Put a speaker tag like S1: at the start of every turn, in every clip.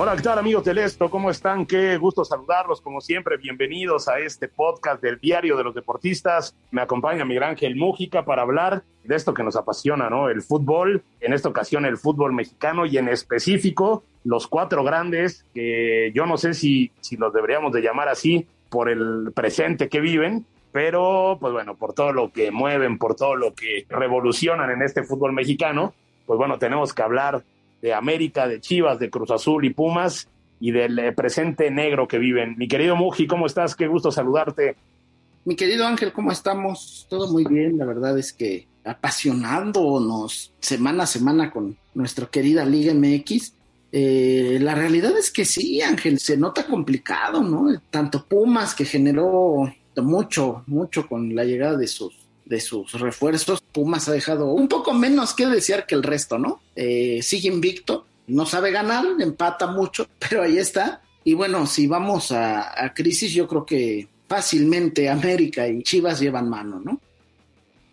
S1: Hola, ¿qué tal amigos del Esto? ¿Cómo están? Qué gusto saludarlos, como siempre. Bienvenidos a este podcast del Diario de los Deportistas. Me acompaña Miguel Ángel Mújica para hablar de esto que nos apasiona, ¿no? El fútbol, en esta ocasión el fútbol mexicano y en específico los cuatro grandes, que yo no sé si, si los deberíamos de llamar así por el presente que viven, pero pues bueno, por todo lo que mueven, por todo lo que revolucionan en este fútbol mexicano, pues bueno, tenemos que hablar de América, de Chivas, de Cruz Azul y Pumas y del eh, presente negro que viven. Mi querido Muji, ¿cómo estás? Qué gusto saludarte.
S2: Mi querido Ángel, ¿cómo estamos? Todo muy bien, la verdad es que apasionándonos semana a semana con nuestra querida Liga MX. Eh, la realidad es que sí, Ángel, se nota complicado, ¿no? Tanto Pumas que generó mucho, mucho con la llegada de sus de sus refuerzos. Pumas ha dejado un poco menos que desear que el resto, ¿no? Eh, sigue invicto, no sabe ganar, empata mucho, pero ahí está. Y bueno, si vamos a, a crisis, yo creo que fácilmente América y Chivas llevan mano, ¿no?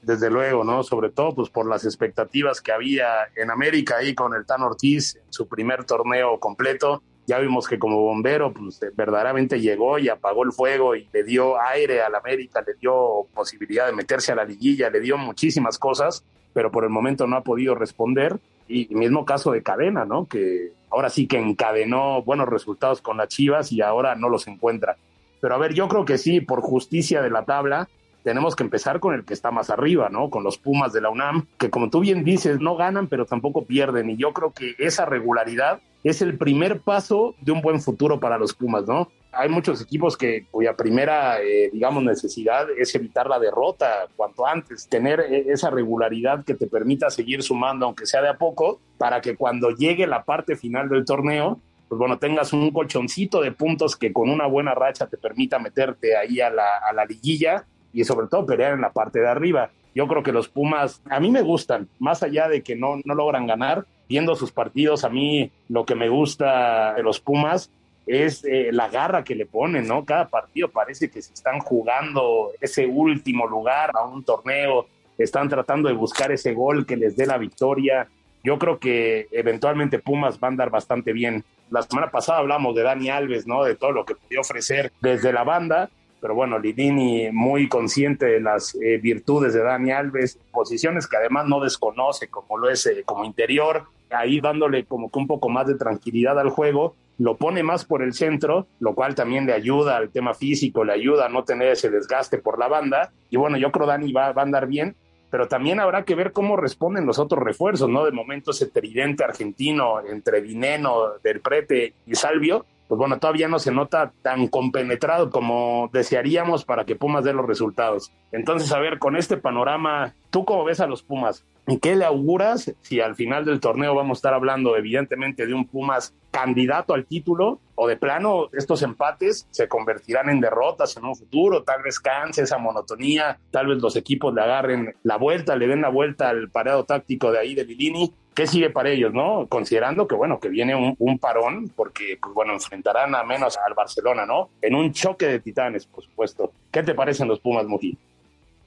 S1: Desde luego, ¿no? Sobre todo pues por las expectativas que había en América ahí con el Tan Ortiz en su primer torneo completo ya vimos que como bombero, pues verdaderamente llegó y apagó el fuego y le dio aire al América, le dio posibilidad de meterse a la liguilla, le dio muchísimas cosas, pero por el momento no ha podido responder. Y mismo caso de Cadena, ¿no? Que ahora sí que encadenó buenos resultados con las Chivas y ahora no los encuentra. Pero a ver, yo creo que sí, por justicia de la tabla, tenemos que empezar con el que está más arriba, ¿no? Con los Pumas de la UNAM, que como tú bien dices, no ganan, pero tampoco pierden. Y yo creo que esa regularidad es el primer paso de un buen futuro para los Pumas, ¿no? Hay muchos equipos que cuya primera, eh, digamos, necesidad es evitar la derrota cuanto antes, tener e, esa regularidad que te permita seguir sumando, aunque sea de a poco, para que cuando llegue la parte final del torneo, pues bueno, tengas un colchoncito de puntos que con una buena racha te permita meterte ahí a la, a la liguilla y sobre todo pelear en la parte de arriba. Yo creo que los Pumas a mí me gustan, más allá de que no, no logran ganar, viendo sus partidos, a mí lo que me gusta de los Pumas es eh, la garra que le ponen, ¿no? Cada partido parece que se están jugando ese último lugar a un torneo, están tratando de buscar ese gol que les dé la victoria. Yo creo que eventualmente Pumas va a andar bastante bien. La semana pasada hablamos de Dani Alves, ¿no? De todo lo que podía ofrecer desde la banda pero bueno, Lidini muy consciente de las eh, virtudes de Dani Alves, posiciones que además no desconoce, como lo es eh, como interior, ahí dándole como que un poco más de tranquilidad al juego, lo pone más por el centro, lo cual también le ayuda al tema físico, le ayuda a no tener ese desgaste por la banda, y bueno, yo creo Dani va, va a andar bien, pero también habrá que ver cómo responden los otros refuerzos, ¿no? De momento ese tridente argentino entre Vineno, Del Prete y Salvio, pues bueno, todavía no se nota tan compenetrado como desearíamos para que Pumas dé los resultados. Entonces, a ver, con este panorama, ¿tú cómo ves a los Pumas? ¿Y qué le auguras si al final del torneo vamos a estar hablando evidentemente de un Pumas candidato al título o de plano estos empates se convertirán en derrotas en un futuro, tal vez canse esa monotonía, tal vez los equipos le agarren la vuelta, le den la vuelta al parado táctico de ahí de Lilini ¿qué sigue para ellos, no? Considerando que, bueno, que viene un, parón, porque, pues, bueno, enfrentarán a menos al Barcelona, ¿no? En un choque de titanes, por supuesto. ¿Qué te parecen los Pumas, Muji?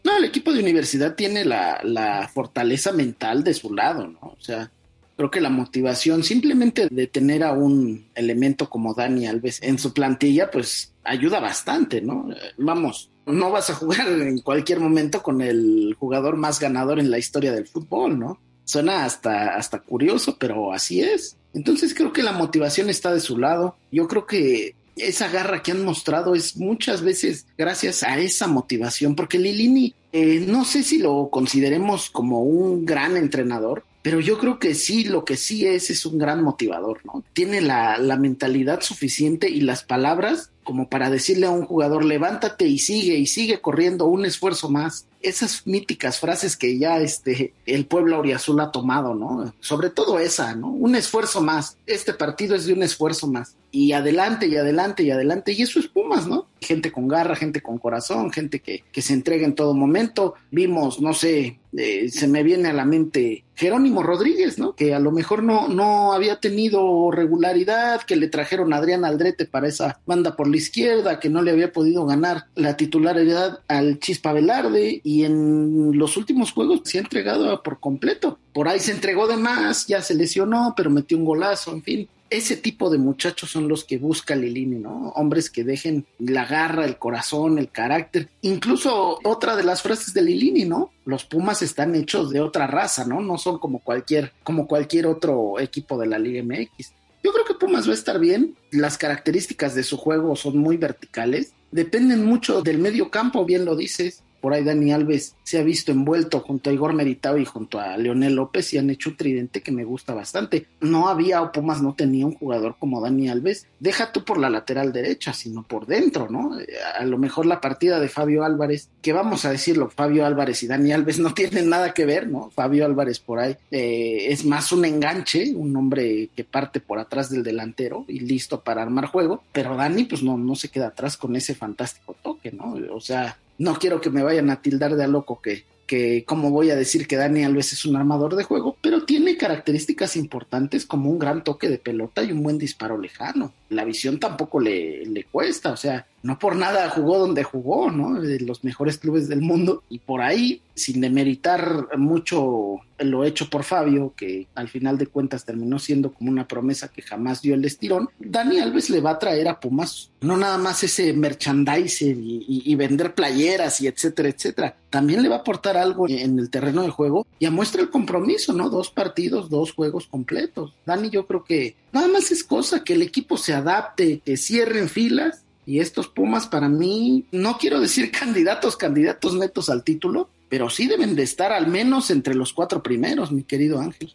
S2: No, el equipo de universidad tiene la, la fortaleza mental de su lado, ¿no? O sea, creo que la motivación simplemente de tener a un elemento como Dani Alves en su plantilla, pues ayuda bastante, ¿no? Vamos, no vas a jugar en cualquier momento con el jugador más ganador en la historia del fútbol, ¿no? Suena hasta, hasta curioso, pero así es. Entonces creo que la motivación está de su lado. Yo creo que esa garra que han mostrado es muchas veces gracias a esa motivación, porque Lilini, eh, no sé si lo consideremos como un gran entrenador, pero yo creo que sí, lo que sí es, es un gran motivador, ¿no? Tiene la, la mentalidad suficiente y las palabras como para decirle a un jugador, levántate y sigue, y sigue corriendo un esfuerzo más. Esas míticas frases que ya este, el pueblo auriazul ha tomado, ¿no? Sobre todo esa, ¿no? Un esfuerzo más. Este partido es de un esfuerzo más. Y adelante, y adelante, y adelante. Y eso es Pumas, ¿no? Gente con garra, gente con corazón, gente que, que se entrega en todo momento. Vimos, no sé, eh, se me viene a la mente Jerónimo Rodríguez, ¿no? Que a lo mejor no, no había tenido regularidad, que le trajeron a Adrián Aldrete para esa banda por la izquierda, que no le había podido ganar la titularidad al Chispa Velarde y en los últimos juegos se ha entregado por completo. Por ahí se entregó de más, ya se lesionó, pero metió un golazo, en fin ese tipo de muchachos son los que busca Lilini, ¿no? Hombres que dejen la garra, el corazón, el carácter. Incluso otra de las frases de Lilini, ¿no? Los Pumas están hechos de otra raza, ¿no? No son como cualquier, como cualquier otro equipo de la Liga MX. Yo creo que Pumas va a estar bien. Las características de su juego son muy verticales. Dependen mucho del medio campo, bien lo dices. Por ahí Dani Alves se ha visto envuelto junto a Igor Meritao y junto a Leonel López y han hecho un tridente que me gusta bastante. No había o Pumas no tenía un jugador como Dani Alves. Deja tú por la lateral derecha, sino por dentro, ¿no? A lo mejor la partida de Fabio Álvarez, que vamos a decirlo, Fabio Álvarez y Dani Alves no tienen nada que ver, ¿no? Fabio Álvarez por ahí eh, es más un enganche, un hombre que parte por atrás del delantero y listo para armar juego, pero Dani pues no, no se queda atrás con ese fantástico toque, ¿no? O sea, no quiero que me vayan a tildar de a loco que, que como voy a decir que Dani Alves es un armador de juego, pero tiene características importantes como un gran toque de pelota y un buen disparo lejano. La visión tampoco le, le cuesta, o sea, no por nada jugó donde jugó, ¿no? De los mejores clubes del mundo. Y por ahí, sin demeritar mucho lo hecho por Fabio, que al final de cuentas terminó siendo como una promesa que jamás dio el estirón, Dani Alves le va a traer a Pumas no nada más ese merchandising y, vender playeras y etcétera, etcétera. También le va a aportar algo en el terreno de juego y muestra el compromiso, ¿no? Dos partidos, dos juegos completos. Dani, yo creo que nada más es cosa que el equipo se adapte, que cierren filas y estos Pumas para mí, no quiero decir candidatos, candidatos netos al título, pero sí deben de estar al menos entre los cuatro primeros, mi querido Ángel.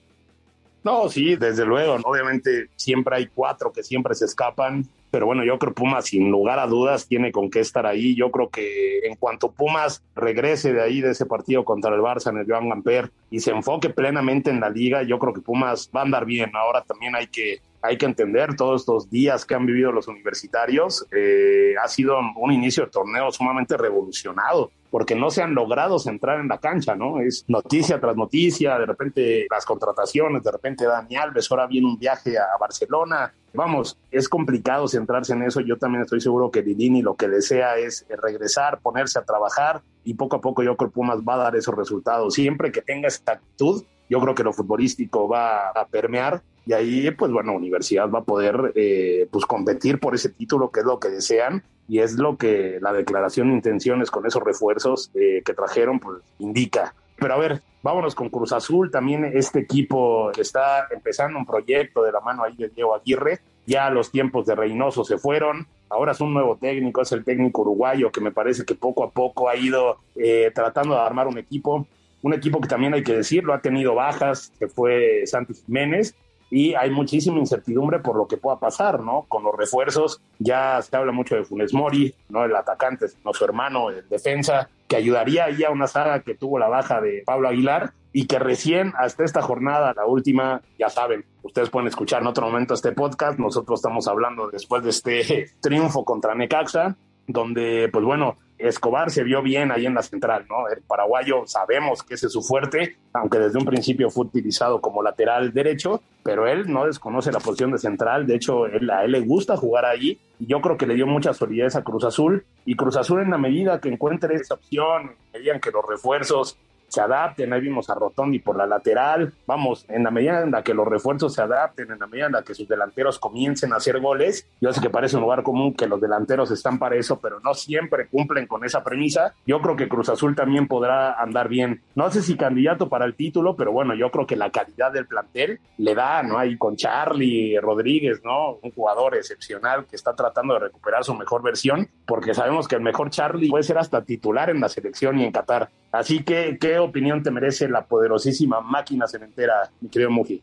S1: No, sí, desde luego. Obviamente siempre hay cuatro que siempre se escapan, pero bueno, yo creo Pumas sin lugar a dudas tiene con qué estar ahí. Yo creo que en cuanto Pumas regrese de ahí, de ese partido contra el Barça en el Joan Gamper y se enfoque plenamente en la liga, yo creo que Pumas va a andar bien. Ahora también hay que hay que entender todos estos días que han vivido los universitarios. Eh, ha sido un inicio de torneo sumamente revolucionado porque no se han logrado centrar en la cancha, ¿no? Es noticia tras noticia, de repente las contrataciones, de repente Dani Alves, ahora viene un viaje a Barcelona. Vamos, es complicado centrarse en eso. Yo también estoy seguro que Didini lo que desea es regresar, ponerse a trabajar y poco a poco yo creo que Pumas va a dar esos resultados. Siempre que tenga esta actitud, yo creo que lo futbolístico va a permear y ahí, pues bueno, Universidad va a poder eh, pues competir por ese título, que es lo que desean, y es lo que la declaración de intenciones con esos refuerzos eh, que trajeron, pues indica. Pero a ver, vámonos con Cruz Azul, también este equipo está empezando un proyecto de la mano ahí de Diego Aguirre, ya los tiempos de Reynoso se fueron, ahora es un nuevo técnico, es el técnico uruguayo que me parece que poco a poco ha ido eh, tratando de armar un equipo, un equipo que también hay que decirlo, ha tenido bajas, que fue Santos Jiménez, y hay muchísima incertidumbre por lo que pueda pasar, ¿no? Con los refuerzos, ya se habla mucho de Funes Mori, ¿no? El atacante, no su hermano, el defensa, que ayudaría ahí a una saga que tuvo la baja de Pablo Aguilar y que recién hasta esta jornada, la última, ya saben, ustedes pueden escuchar en otro momento este podcast, nosotros estamos hablando después de este triunfo contra Necaxa, donde, pues bueno, Escobar se vio bien ahí en la central, ¿no? El paraguayo sabemos que ese es su fuerte, aunque desde un principio fue utilizado como lateral derecho, pero él no desconoce la posición de central, de hecho él, a él le gusta jugar ahí y yo creo que le dio mucha solidez a Cruz Azul y Cruz Azul en la medida que encuentre esa opción, en que los refuerzos se adapten. Ahí vimos a Rotondi por la lateral. Vamos, en la medida en la que los refuerzos se adapten, en la medida en la que sus delanteros comiencen a hacer goles, yo sé que parece un lugar común que los delanteros están para eso, pero no siempre cumplen con esa premisa. Yo creo que Cruz Azul también podrá andar bien. No sé si candidato para el título, pero bueno, yo creo que la calidad del plantel le da, ¿no? Ahí con Charlie Rodríguez, ¿no? Un jugador excepcional que está tratando de recuperar su mejor versión, porque sabemos que el mejor Charlie puede ser hasta titular en la selección y en Qatar. Así que, ¿qué opinión te merece la poderosísima máquina cementera, mi querido Muji?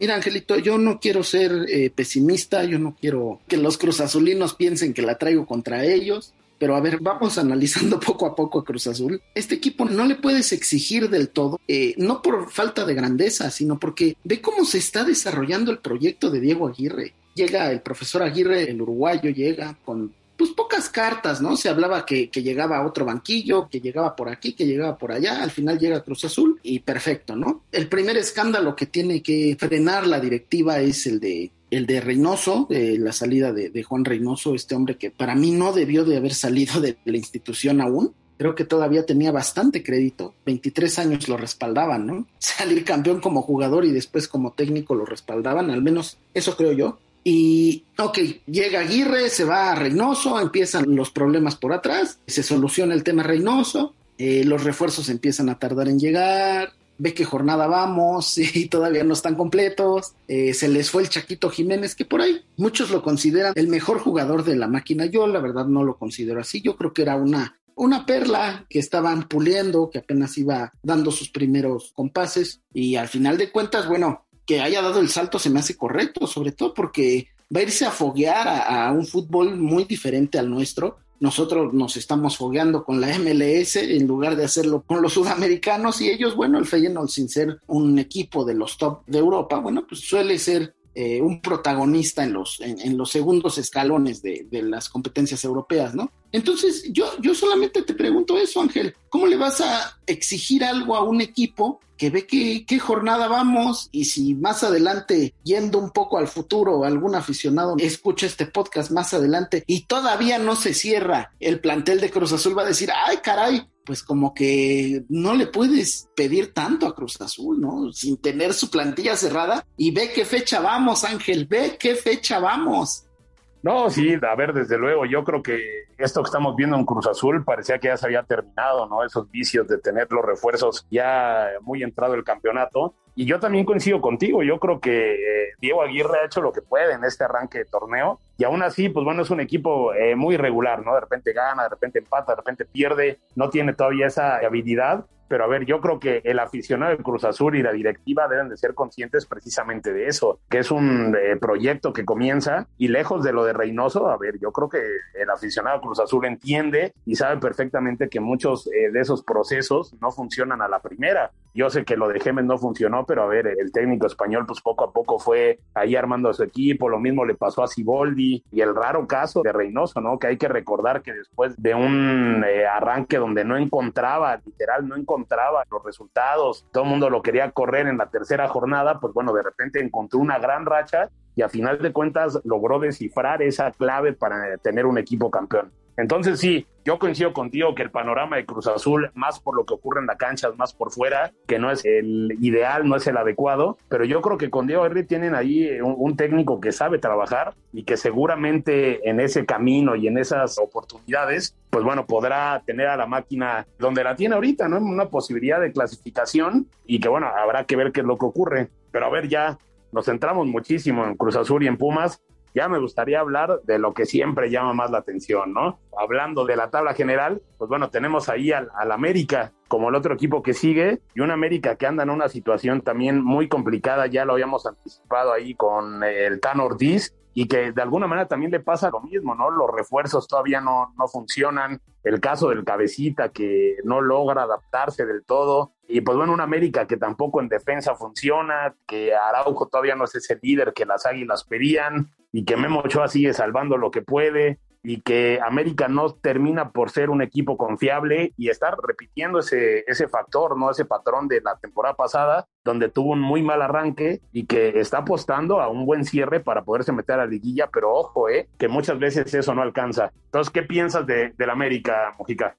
S2: Mira, Angelito, yo no quiero ser eh, pesimista, yo no quiero que los cruzazulinos piensen que la traigo contra ellos, pero a ver, vamos analizando poco a poco a Cruz Azul. Este equipo no le puedes exigir del todo, eh, no por falta de grandeza, sino porque ve cómo se está desarrollando el proyecto de Diego Aguirre. Llega el profesor Aguirre, el uruguayo, llega con pues pocas cartas, ¿no? Se hablaba que, llegaba a otro banquillo, que llegaba por aquí, que llegaba por allá, al final llega Cruz Azul y perfecto, ¿no? El primer escándalo que tiene que frenar la directiva es el de el de Reynoso, la salida de, de, Juan Reynoso, este hombre que para mí no debió de haber salido de la institución aún. Creo que todavía tenía bastante crédito. 23 años lo respaldaban, ¿no? Salir campeón como jugador y después como técnico lo respaldaban, al menos eso creo yo. Y, ok, llega Aguirre, se va a Reynoso, empiezan los problemas por atrás, se soluciona el tema Reynoso, eh, los refuerzos empiezan a tardar en llegar, ve que jornada vamos y todavía no están completos, eh, se les fue el Chaquito Jiménez, que por ahí muchos lo consideran el mejor jugador de la máquina, yo la verdad no lo considero así, yo creo que era una, una perla que estaban puliendo, que apenas iba dando sus primeros compases y al final de cuentas, bueno, que haya dado el salto se me hace correcto, sobre todo porque va a irse a foguear a, un fútbol muy diferente al nuestro. Nosotros nos estamos fogueando con la MLS en lugar de hacerlo con los sudamericanos y ellos, bueno, el Feyenoord sin ser un equipo de los top de Europa, bueno, pues suele ser eh, un protagonista en los, en, los segundos escalones de, de, las competencias europeas, ¿no? Entonces, yo, yo solamente te pregunto eso, Ángel, ¿cómo le vas a exigir algo a un equipo que ve que, qué jornada vamos y si más adelante, yendo un poco al futuro, algún aficionado escucha este podcast más adelante y todavía no se cierra el plantel de Cruz Azul, va a decir, ay caray, pues como que no le puedes pedir tanto a Cruz Azul, ¿no? Sin tener su plantilla cerrada y ve qué fecha vamos, Ángel, ve qué fecha vamos.
S1: No, sí, a ver, desde luego, yo creo que esto que estamos viendo en Cruz Azul parecía que ya se había terminado, ¿no? Esos vicios de tener los refuerzos ya muy entrado el campeonato. Y yo también coincido contigo, yo creo que eh, Diego Aguirre ha hecho lo que puede en este arranque de torneo y aún así, pues bueno, es un equipo eh, muy irregular, ¿no? De repente gana, de repente empata, de repente pierde, no tiene todavía esa habilidad, pero a ver, yo creo que el aficionado de Cruz Azul y la directiva deben de ser conscientes precisamente de eso, que es un eh, proyecto que comienza y lejos de lo de Reynoso, a ver, yo creo que el aficionado de Cruz Azul entiende y sabe perfectamente que muchos eh, de esos procesos no funcionan a la primera. Yo sé que lo de Gémez no funcionó, pero a ver, el técnico español pues poco a poco fue ahí armando a su equipo, lo mismo le pasó a Siboldi y el raro caso de Reynoso, ¿no? Que hay que recordar que después de un eh, arranque donde no encontraba, literal, no encontraba encontraba los resultados, todo el mundo lo quería correr en la tercera jornada, pues bueno, de repente encontró una gran racha y a final de cuentas logró descifrar esa clave para tener un equipo campeón. Entonces sí, yo coincido contigo que el panorama de Cruz Azul, más por lo que ocurre en la cancha, más por fuera, que no es el ideal, no es el adecuado, pero yo creo que con Diego Henry tienen ahí un, técnico que sabe trabajar y que seguramente en ese camino y en esas oportunidades, pues bueno, podrá tener a la máquina donde la tiene ahorita, ¿no? Una posibilidad de clasificación y que bueno, habrá que ver qué es lo que ocurre. Pero a ver, ya nos centramos muchísimo en Cruz Azul y en Pumas ya me gustaría hablar de lo que siempre llama más la atención, ¿no? Hablando de la tabla general, pues bueno, tenemos ahí al, América como el otro equipo que sigue y un América que anda en una situación también muy complicada, ya lo habíamos anticipado ahí con el Tan Ortiz, y que de alguna manera también le pasa lo mismo, ¿no? Los refuerzos todavía no, no funcionan, el caso del cabecita que no logra adaptarse del todo, y pues bueno, un América que tampoco en defensa funciona, que Araujo todavía no es ese líder que las águilas pedían, y que Memo Ochoa sigue salvando lo que puede y que América no termina por ser un equipo confiable y estar repitiendo ese, ese factor, ¿no? Ese patrón de la temporada pasada, donde tuvo un muy mal arranque y que está apostando a un buen cierre para poderse meter a la liguilla, pero ojo, ¿eh? Que muchas veces eso no alcanza. Entonces, ¿qué piensas de, América, Mojica?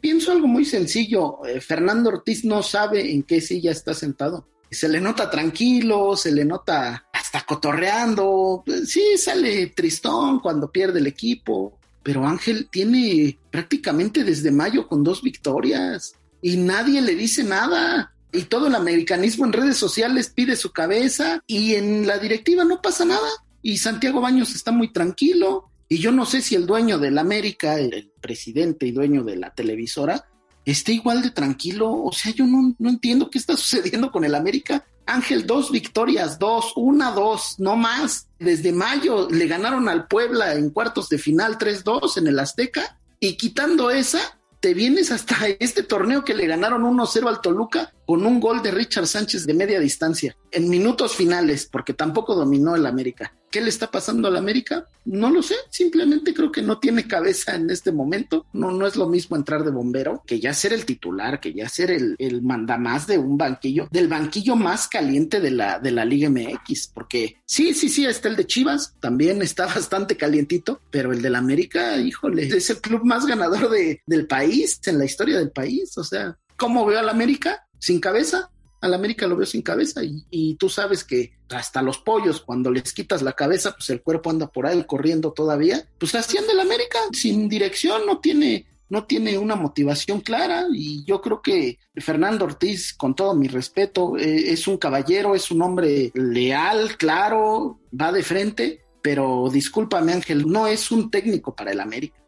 S2: Pienso algo muy sencillo. Eh, Fernando Ortiz no sabe en qué silla está sentado. Se le nota tranquilo, se le nota hasta cotorreando. Sí, sale tristón cuando pierde el equipo. Pero Ángel tiene prácticamente desde mayo con dos victorias y nadie le dice nada. Y todo el americanismo en redes sociales pide su cabeza y en la directiva no pasa nada. Y Santiago Baños está muy tranquilo. Y yo no sé si el dueño del América, el presidente y dueño de la televisora, esté igual de tranquilo. O sea, yo no, no entiendo qué está sucediendo con el América. Ángel, dos victorias, dos, una, dos, no más. Desde mayo le ganaron al Puebla en cuartos de final 3-2 en el Azteca. Y quitando esa, te vienes hasta este torneo que le ganaron 1-0 al Toluca con un gol de Richard Sánchez de media distancia, en minutos finales, porque tampoco dominó el América. ¿Qué le está pasando al América? No lo sé, simplemente creo que no tiene cabeza en este momento. No, no es lo mismo entrar de bombero que ya ser el titular, que ya ser el, el mandamás de un banquillo, del banquillo más caliente de la, de la Liga MX, porque sí, sí, sí, está el de Chivas, también está bastante calientito, pero el del América, híjole, es el club más ganador de, del país, en la historia del país, o sea, ¿cómo veo al América? sin cabeza. Al América lo veo sin cabeza y, tú sabes que hasta los pollos, cuando les quitas la cabeza, pues el cuerpo anda por ahí corriendo todavía. Pues haciendo el América sin dirección, no tiene, no tiene una motivación clara y yo creo que Fernando Ortiz, con todo mi respeto, eh, es un caballero, es un hombre leal, claro, va de frente, pero discúlpame Ángel, no es un técnico para el América.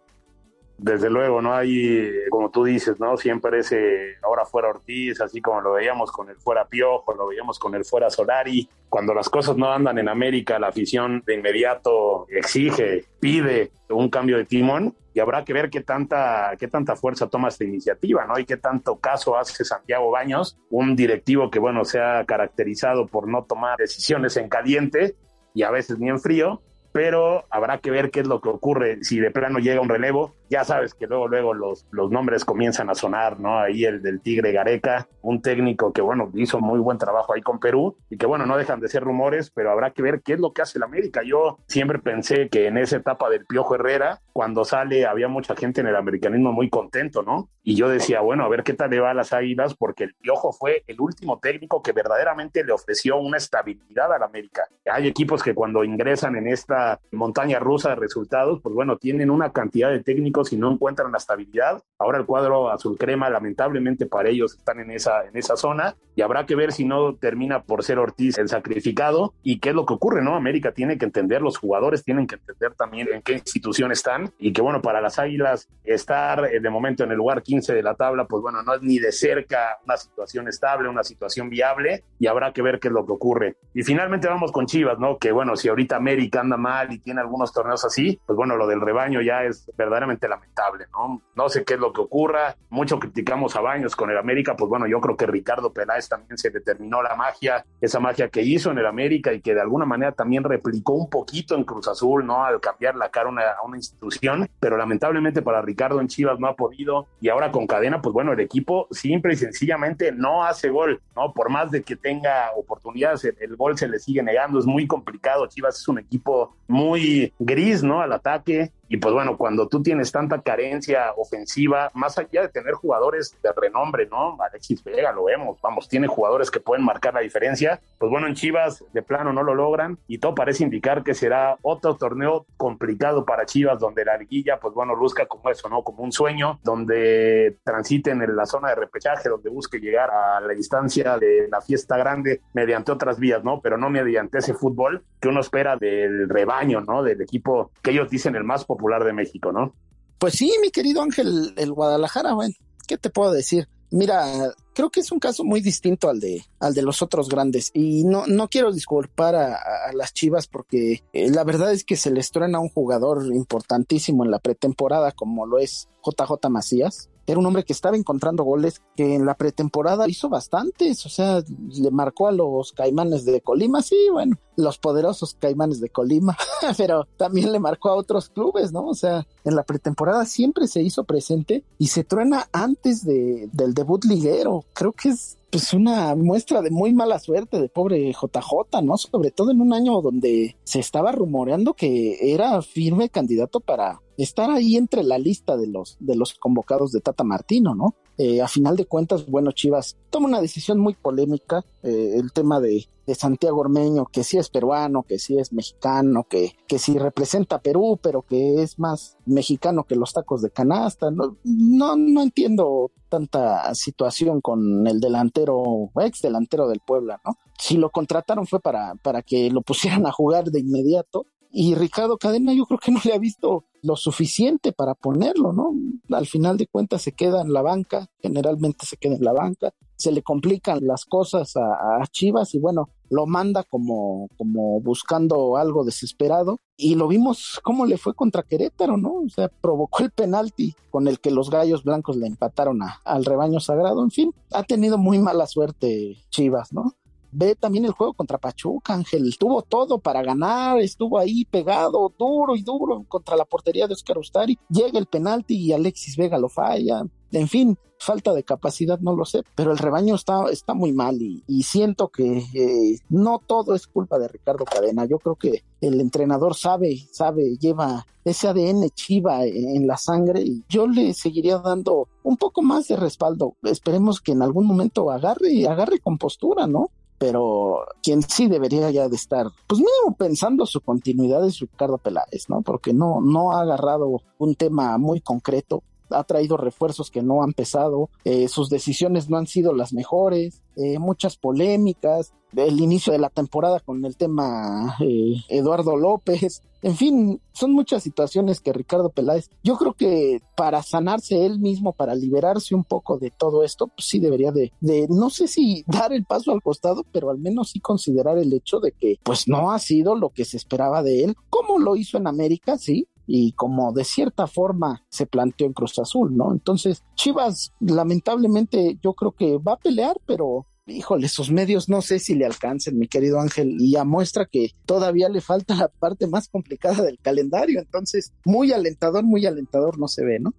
S1: Desde luego, ¿no? Hay, como tú dices, ¿no? Siempre ese, ahora fuera Ortiz, así como lo veíamos con el fuera Piojo, lo veíamos con el fuera Solari. Cuando las cosas no andan en América, la afición de inmediato exige, pide un cambio de timón y habrá que ver qué tanta, qué tanta fuerza toma esta iniciativa, ¿no? Y qué tanto caso hace Santiago Baños, un directivo que, bueno, se ha caracterizado por no tomar decisiones en caliente y a veces ni en frío, pero habrá que ver qué es lo que ocurre si de plano llega un relevo. Ya sabes que luego, luego los, los nombres comienzan a sonar, ¿no? Ahí el del Tigre Gareca, un técnico que, bueno, hizo muy buen trabajo ahí con Perú y que, bueno, no dejan de ser rumores, pero habrá que ver qué es lo que hace el América. Yo siempre pensé que en esa etapa del Piojo Herrera, cuando sale, había mucha gente en el americanismo muy contento, ¿no? Y yo decía, bueno, a ver qué tal le va a las Águilas, porque el Piojo fue el último técnico que verdaderamente le ofreció una estabilidad al América. Hay equipos que cuando ingresan en esta montaña rusa de resultados, pues bueno, tienen una cantidad de técnicos y no encuentran la estabilidad. Ahora el cuadro azul crema, lamentablemente para ellos, están en esa, en esa zona y habrá que ver si no termina por ser Ortiz el sacrificado y qué es lo que ocurre, ¿no? América tiene que entender, los jugadores tienen que entender también en qué institución están y que bueno, para las Águilas estar eh, de momento en el lugar 15 de la tabla, pues bueno, no es ni de cerca una situación estable, una situación viable y habrá que ver qué es lo que ocurre. Y finalmente vamos con Chivas, ¿no? Que bueno, si ahorita América anda y tiene algunos torneos así, pues bueno, lo del rebaño ya es verdaderamente lamentable, ¿no? No sé qué es lo que ocurra, mucho criticamos a Baños con el América, pues bueno, yo creo que Ricardo Peláez también se determinó la magia, esa magia que hizo en el América y que de alguna manera también replicó un poquito en Cruz Azul, ¿no? Al cambiar la cara a una, institución, pero lamentablemente para Ricardo en Chivas no ha podido y ahora con cadena, pues bueno, el equipo simple y sencillamente no hace gol, ¿no? Por más de que tenga oportunidades, el gol se le sigue negando, es muy complicado, Chivas es un equipo muy gris, ¿no? Al ataque, y pues bueno, cuando tú tienes tanta carencia ofensiva, más allá de tener jugadores de renombre, ¿no? Alexis Vega, lo vemos, vamos, tiene jugadores que pueden marcar la diferencia. Pues bueno, en Chivas de plano no lo logran y todo parece indicar que será otro torneo complicado para Chivas, donde la liguilla, pues bueno, luzca como eso, ¿no? Como un sueño, donde transiten en la zona de repechaje, donde busque llegar a la instancia de la fiesta grande mediante otras vías, ¿no? Pero no mediante ese fútbol que uno espera del rebaño, ¿no? Del equipo que ellos dicen el más popular Popular de México, ¿no?
S2: Pues sí, mi querido Ángel, el Guadalajara, bueno, ¿qué te puedo decir? Mira, creo que es un caso muy distinto al de, al de los otros grandes. Y no, no quiero disculpar a, las Chivas porque eh, la verdad es que se les truena un jugador importantísimo en la pretemporada como lo es JJ Macías era un hombre que estaba encontrando goles, que en la pretemporada hizo bastantes, o sea, le marcó a los Caimanes de Colima, sí, bueno, los poderosos Caimanes de Colima, pero también le marcó a otros clubes, ¿no? O sea, en la pretemporada siempre se hizo presente y se truena antes de, del debut liguero. Creo que es pues una muestra de muy mala suerte de pobre JJ, ¿no? Sobre todo en un año donde se estaba rumoreando que era firme candidato para estar ahí entre la lista de los, de los convocados de Tata Martino, ¿no? Eh, a final de cuentas, bueno, Chivas toma una decisión muy polémica, eh, el tema de, Santiago Ormeño, que sí es peruano, que sí es mexicano, que, que sí representa a Perú, pero que es más mexicano que los tacos de canasta. No, no, no entiendo tanta situación con el delantero, ex delantero del Puebla, ¿no? Si lo contrataron fue para, para que lo pusieran a jugar de inmediato y Ricardo Cadena yo creo que no le ha visto lo suficiente para ponerlo, ¿no? Al final de cuentas se queda en la banca, generalmente se queda en la banca, se le complican las cosas a, Chivas y bueno, lo manda como, como buscando algo desesperado y lo vimos cómo le fue contra Querétaro, ¿no? O sea, provocó el penalti con el que los gallos blancos le empataron al rebaño sagrado, en fin, ha tenido muy mala suerte Chivas, ¿no? Ve también el juego contra Pachuca, Ángel. Tuvo todo para ganar, estuvo ahí pegado, duro y duro contra la portería de Oscar Ustari. Llega el penalti y Alexis Vega lo falla. En fin, falta de capacidad, no lo sé, pero el rebaño está, está muy mal y, siento que eh, no todo es culpa de Ricardo Cadena. Yo creo que el entrenador sabe, sabe, lleva ese ADN chiva en la sangre y yo le seguiría dando un poco más de respaldo. Esperemos que en algún momento agarre, agarre compostura, ¿no? Pero quien sí debería ya de estar, pues mínimo pensando su continuidad es Ricardo Peláez, ¿no? Porque no, no ha agarrado un tema muy concreto, ha traído refuerzos que no han pesado, eh, sus decisiones no han sido las mejores, eh, muchas polémicas, el inicio de la temporada con el tema eh, Eduardo López, en fin, son muchas situaciones que Ricardo Peláez, yo creo que para sanarse él mismo, para liberarse un poco de todo esto, pues sí debería de, de, no sé si dar el paso al costado, pero al menos sí considerar el hecho de que pues no ha sido lo que se esperaba de él, como lo hizo en América, sí, y como de cierta forma se planteó en Cruz Azul, ¿no? Entonces, Chivas, lamentablemente, yo creo que va a pelear, pero híjole, sus medios no sé si le alcancen, mi querido Ángel, y a muestra que todavía le falta la parte más complicada del calendario, entonces, muy alentador, muy alentador no se ve, ¿no?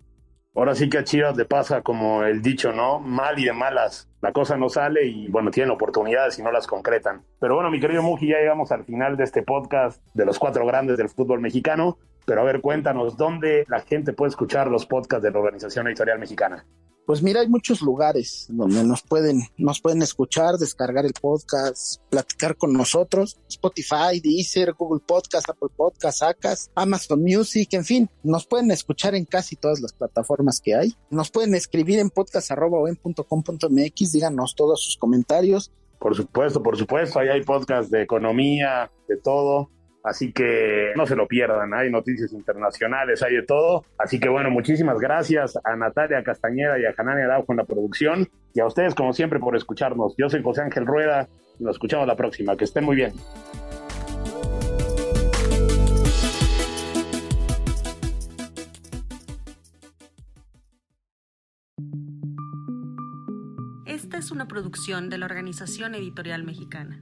S1: Ahora sí que a Chivas le pasa como el dicho, ¿no? Mal y de malas. La cosa no sale y bueno, tienen oportunidades y no las concretan. Pero bueno, mi querido Muji, ya llegamos al final de este podcast de los cuatro grandes del fútbol mexicano. Pero a ver, cuéntanos, ¿dónde la gente puede escuchar los podcasts de la Organización Editorial Mexicana?
S2: Pues mira, hay muchos lugares donde nos pueden, nos pueden escuchar, descargar el podcast, platicar con nosotros. Spotify, Deezer, Google Podcast, Apple Podcast, Acas, Amazon Music, en fin, nos pueden escuchar en casi todas las plataformas que hay. Nos pueden escribir en podcast.com.mx, díganos todos sus comentarios.
S1: Por supuesto, por supuesto, ahí hay podcast de economía, de todo. Así que no se lo pierdan, hay noticias internacionales, hay de todo. Así que bueno, muchísimas gracias a Natalia Castañeda y a Janani Araujo en la producción y a ustedes como siempre por escucharnos. Yo soy José Ángel Rueda nos escuchamos la próxima. Que estén muy bien.
S3: Esta es una producción de la Organización Editorial Mexicana.